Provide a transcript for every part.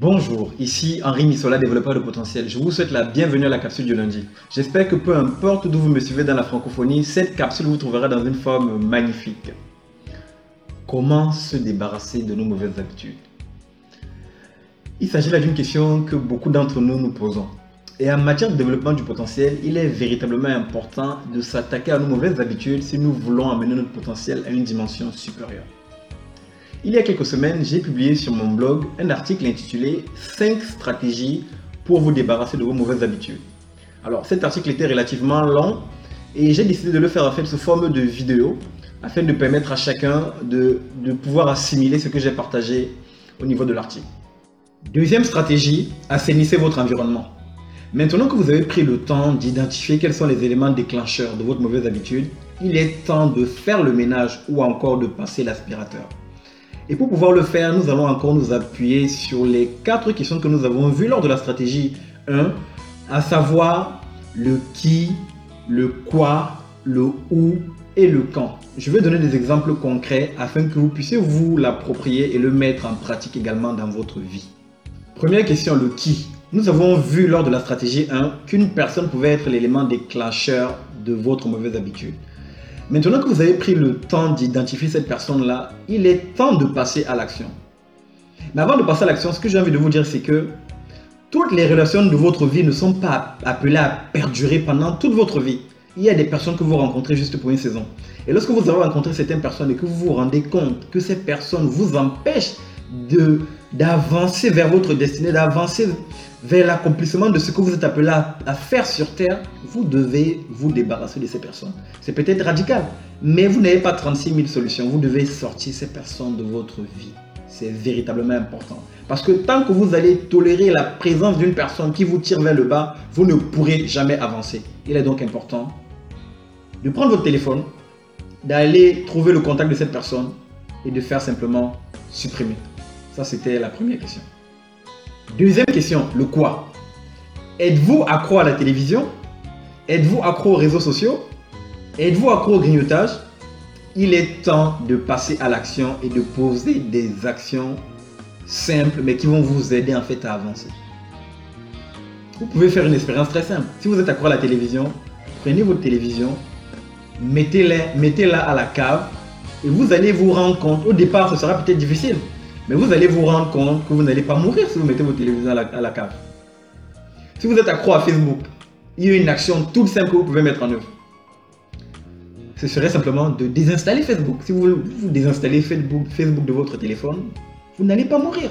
Bonjour, ici Henri Missola, développeur de potentiel. Je vous souhaite la bienvenue à la capsule du lundi. J'espère que peu importe d'où vous me suivez dans la francophonie, cette capsule vous trouvera dans une forme magnifique. Comment se débarrasser de nos mauvaises habitudes? Il s'agit là d'une question que beaucoup d'entre nous nous posons. Et en matière de développement du potentiel, il est véritablement important de s'attaquer à nos mauvaises habitudes si nous voulons amener notre potentiel à une dimension supérieure. Il y a quelques semaines, j'ai publié sur mon blog un article intitulé 5 stratégies pour vous débarrasser de vos mauvaises habitudes. Alors cet article était relativement long et j'ai décidé de le faire en fait sous forme de vidéo afin de permettre à chacun de, pouvoir assimiler ce que j'ai partagé au niveau de l'article. Deuxième stratégie, assainissez votre environnement. Maintenant que vous avez pris le temps d'identifier quels sont les éléments déclencheurs de votre mauvaise habitude, il est temps de faire le ménage ou encore de passer l'aspirateur. Et pour pouvoir le faire, nous allons encore nous appuyer sur les quatre questions que nous avons vues lors de la stratégie 1, à savoir le qui, le quoi, le où et le quand. Je vais donner des exemples concrets afin que vous puissiez vous l'approprier et le mettre en pratique également dans votre vie. Première question, le qui. Nous avons vu lors de la stratégie 1 qu'une personne pouvait être l'élément déclencheur de votre mauvaise habitude. Maintenant que vous avez pris le temps d'identifier cette personne-là, il est temps de passer à l'action. Mais avant de passer à l'action, ce que j'ai envie de vous dire, c'est que toutes les relations de votre vie ne sont pas appelées à perdurer pendant toute votre vie. Il y a des personnes que vous rencontrez juste pour une saison. Et lorsque vous avez rencontré certaines personnes et que vous vous rendez compte que ces personnes vous empêchent de d'avancer vers votre destinée, d'avancer vers l'accomplissement de ce que vous êtes appelé à, faire sur Terre, vous devez vous débarrasser de ces personnes. C'est peut-être radical, mais vous n'avez pas 36 000 solutions. Vous devez sortir ces personnes de votre vie. C'est véritablement important. Parce que tant que vous allez tolérer la présence d'une personne qui vous tire vers le bas, vous ne pourrez jamais avancer. Il est donc important de prendre votre téléphone, d'aller trouver le contact de cette personne et de faire simplement supprimer. Ça, c'était la première question. Deuxième question, le quoi? Êtes-vous accro à la télévision? Êtes-vous accro aux réseaux sociaux? Êtes-vous accro au grignotage? Il est temps de passer à l'action et de poser des actions simples mais qui vont vous aider en fait à avancer. Vous pouvez faire une expérience très simple. Si vous êtes accro à la télévision, prenez votre télévision, mettez-la mettez à la cave et vous allez vous rendre compte, au départ ce sera peut-être difficile, mais vous allez vous rendre compte que vous n'allez pas mourir si vous mettez votre télévision à la, cave. Si vous êtes accro à Facebook, il y a une action toute simple que vous pouvez mettre en œuvre. Ce serait simplement de désinstaller Facebook. Si vous, désinstallez Facebook, Facebook de votre téléphone, vous n'allez pas mourir.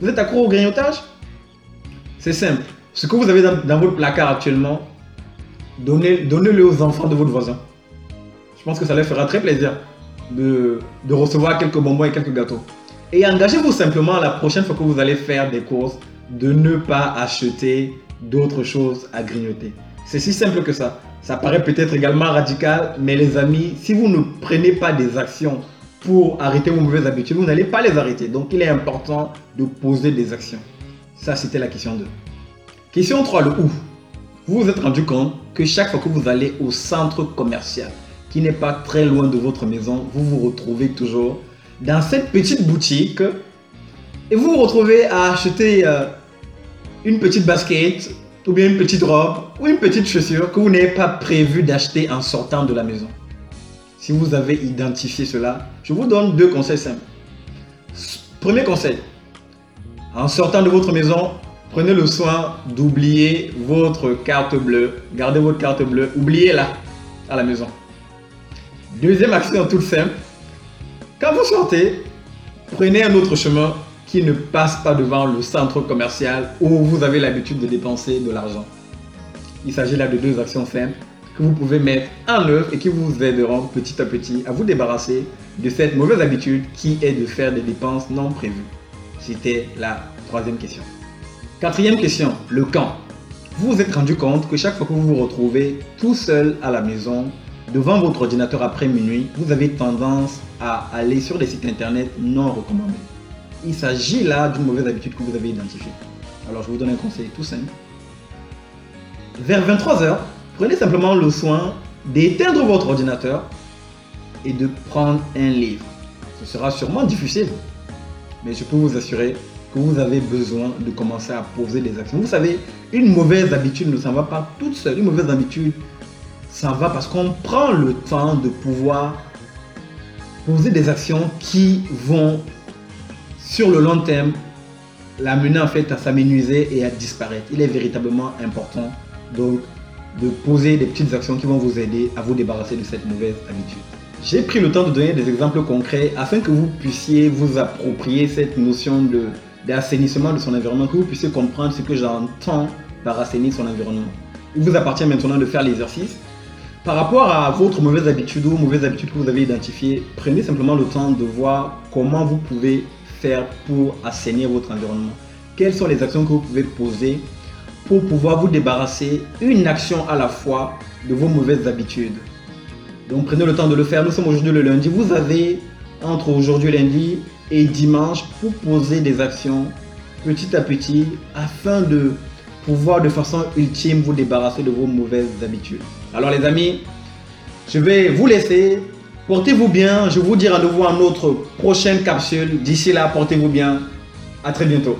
Vous êtes accro au grignotage? C'est simple. Ce que vous avez dans, votre placard actuellement, donnez-le aux enfants de votre voisin. Je pense que ça leur fera très plaisir de recevoir quelques bonbons et quelques gâteaux. Et engagez-vous simplement la prochaine fois que vous allez faire des courses de ne pas acheter d'autres choses à grignoter. C'est si simple que ça. Ça paraît peut-être également radical, mais les amis, si vous ne prenez pas des actions pour arrêter vos mauvaises habitudes, vous n'allez pas les arrêter. Donc il est important de poser des actions. Ça, c'était la question 2. Question 3, le où. Vous vous êtes rendu compte que chaque fois que vous allez au centre commercial, qui n'est pas très loin de votre maison, vous vous retrouvez toujours dans cette petite boutique et vous vous retrouvez à acheter euh, une petite basket ou bien une petite robe ou une petite chaussure que vous n'avez pas prévu d'acheter en sortant de la maison. Si vous avez identifié cela, je vous donne deux conseils simples. Premier conseil, en sortant de votre maison, prenez le soin d'oublier votre carte bleue. Gardez votre carte bleue, oubliez-la à la maison. Deuxième action toute simple, quand vous sortez, prenez un autre chemin qui ne passe pas devant le centre commercial où vous avez l'habitude de dépenser de l'argent. Il s'agit là de deux actions simples que vous pouvez mettre en œuvre et qui vous aideront petit à petit à vous débarrasser de cette mauvaise habitude qui est de faire des dépenses non prévues. C'était la troisième question. Quatrième question, le quand. Vous vous êtes rendu compte que chaque fois que vous vous retrouvez tout seul à la maison, devant votre ordinateur après minuit, vous avez tendance à aller sur des sites internet non recommandés. Il s'agit là d'une mauvaise habitude que vous avez identifiée. Alors je vous donne un conseil tout simple. Vers 23h, prenez simplement le soin d'éteindre votre ordinateur et de prendre un livre. Ce sera sûrement difficile, mais je peux vous assurer que vous avez besoin de commencer à poser des actions. Vous savez, une mauvaise habitude ne s'en va pas toute seule. Une mauvaise habitude, ça va parce qu'on prend le temps de pouvoir poser des actions qui vont, sur le long terme, l'amener en fait à s'amenuiser et à disparaître. Il est véritablement important donc de poser des petites actions qui vont vous aider à vous débarrasser de cette mauvaise habitude. J'ai pris le temps de donner des exemples concrets afin que vous puissiez vous approprier cette notion de d'assainissement de son environnement, que vous puissiez comprendre ce que j'entends par assainir son environnement. Il vous appartient maintenant de faire l'exercice. Par rapport à votre mauvaise habitude ou mauvaise habitude que vous avez identifiée, prenez simplement le temps de voir comment vous pouvez faire pour assainir votre environnement. Quelles sont les actions que vous pouvez poser pour pouvoir vous débarrasser une action à la fois de vos mauvaises habitudes? Donc prenez le temps de le faire. Nous sommes aujourd'hui le lundi. Vous avez entre aujourd'hui lundi et dimanche pour poser des actions petit à petit afin de pouvoir de façon ultime vous débarrasser de vos mauvaises habitudes. Alors les amis, je vais vous laisser. Portez-vous bien. Je vous dis à nouveau à notre prochaine capsule. D'ici là, portez-vous bien. À très bientôt.